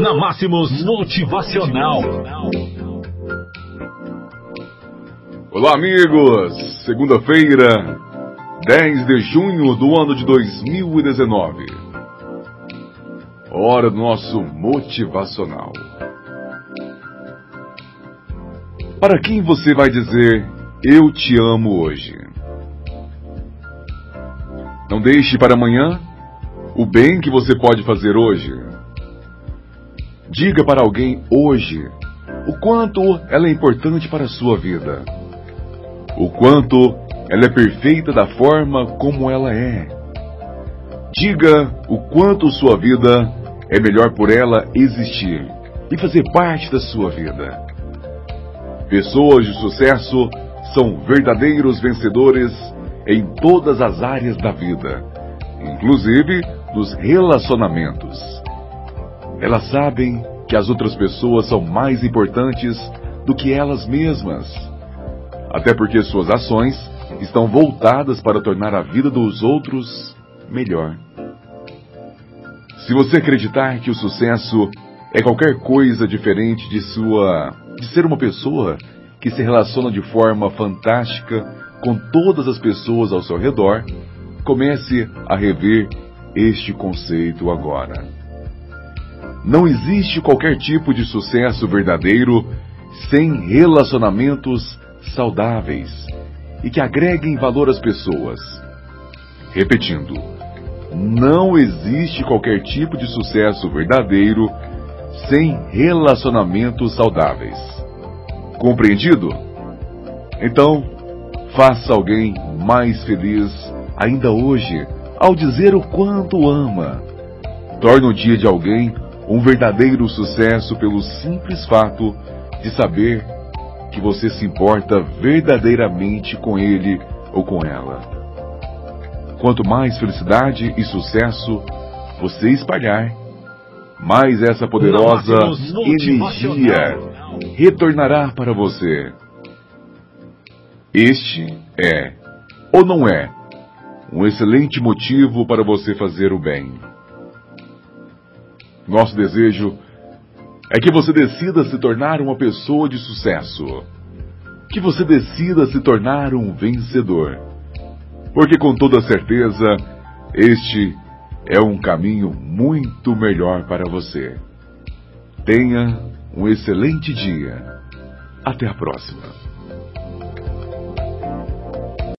Na Máximos Motivacional. Olá, amigos! Segunda-feira, 10 de junho do ano de 2019. Hora do nosso motivacional. Para quem você vai dizer eu te amo hoje? Não deixe para amanhã o bem que você pode fazer hoje. Diga para alguém hoje o quanto ela é importante para a sua vida. O quanto ela é perfeita da forma como ela é. Diga o quanto sua vida é melhor por ela existir e fazer parte da sua vida. Pessoas de sucesso são verdadeiros vencedores em todas as áreas da vida, inclusive nos relacionamentos. Elas sabem que as outras pessoas são mais importantes do que elas mesmas, até porque suas ações estão voltadas para tornar a vida dos outros melhor. Se você acreditar que o sucesso é qualquer coisa diferente de sua de ser uma pessoa que se relaciona de forma fantástica com todas as pessoas ao seu redor, comece a rever este conceito agora. Não existe qualquer tipo de sucesso verdadeiro sem relacionamentos saudáveis e que agreguem valor às pessoas. Repetindo, não existe qualquer tipo de sucesso verdadeiro sem relacionamentos saudáveis. Compreendido? Então, faça alguém mais feliz ainda hoje ao dizer o quanto ama. Torne o dia de alguém um verdadeiro sucesso pelo simples fato de saber que você se importa verdadeiramente com ele ou com ela. Quanto mais felicidade e sucesso você espalhar, mais essa poderosa energia retornará para você. Este é, ou não é, um excelente motivo para você fazer o bem. Nosso desejo é que você decida se tornar uma pessoa de sucesso. Que você decida se tornar um vencedor. Porque com toda certeza, este é um caminho muito melhor para você. Tenha um excelente dia. Até a próxima.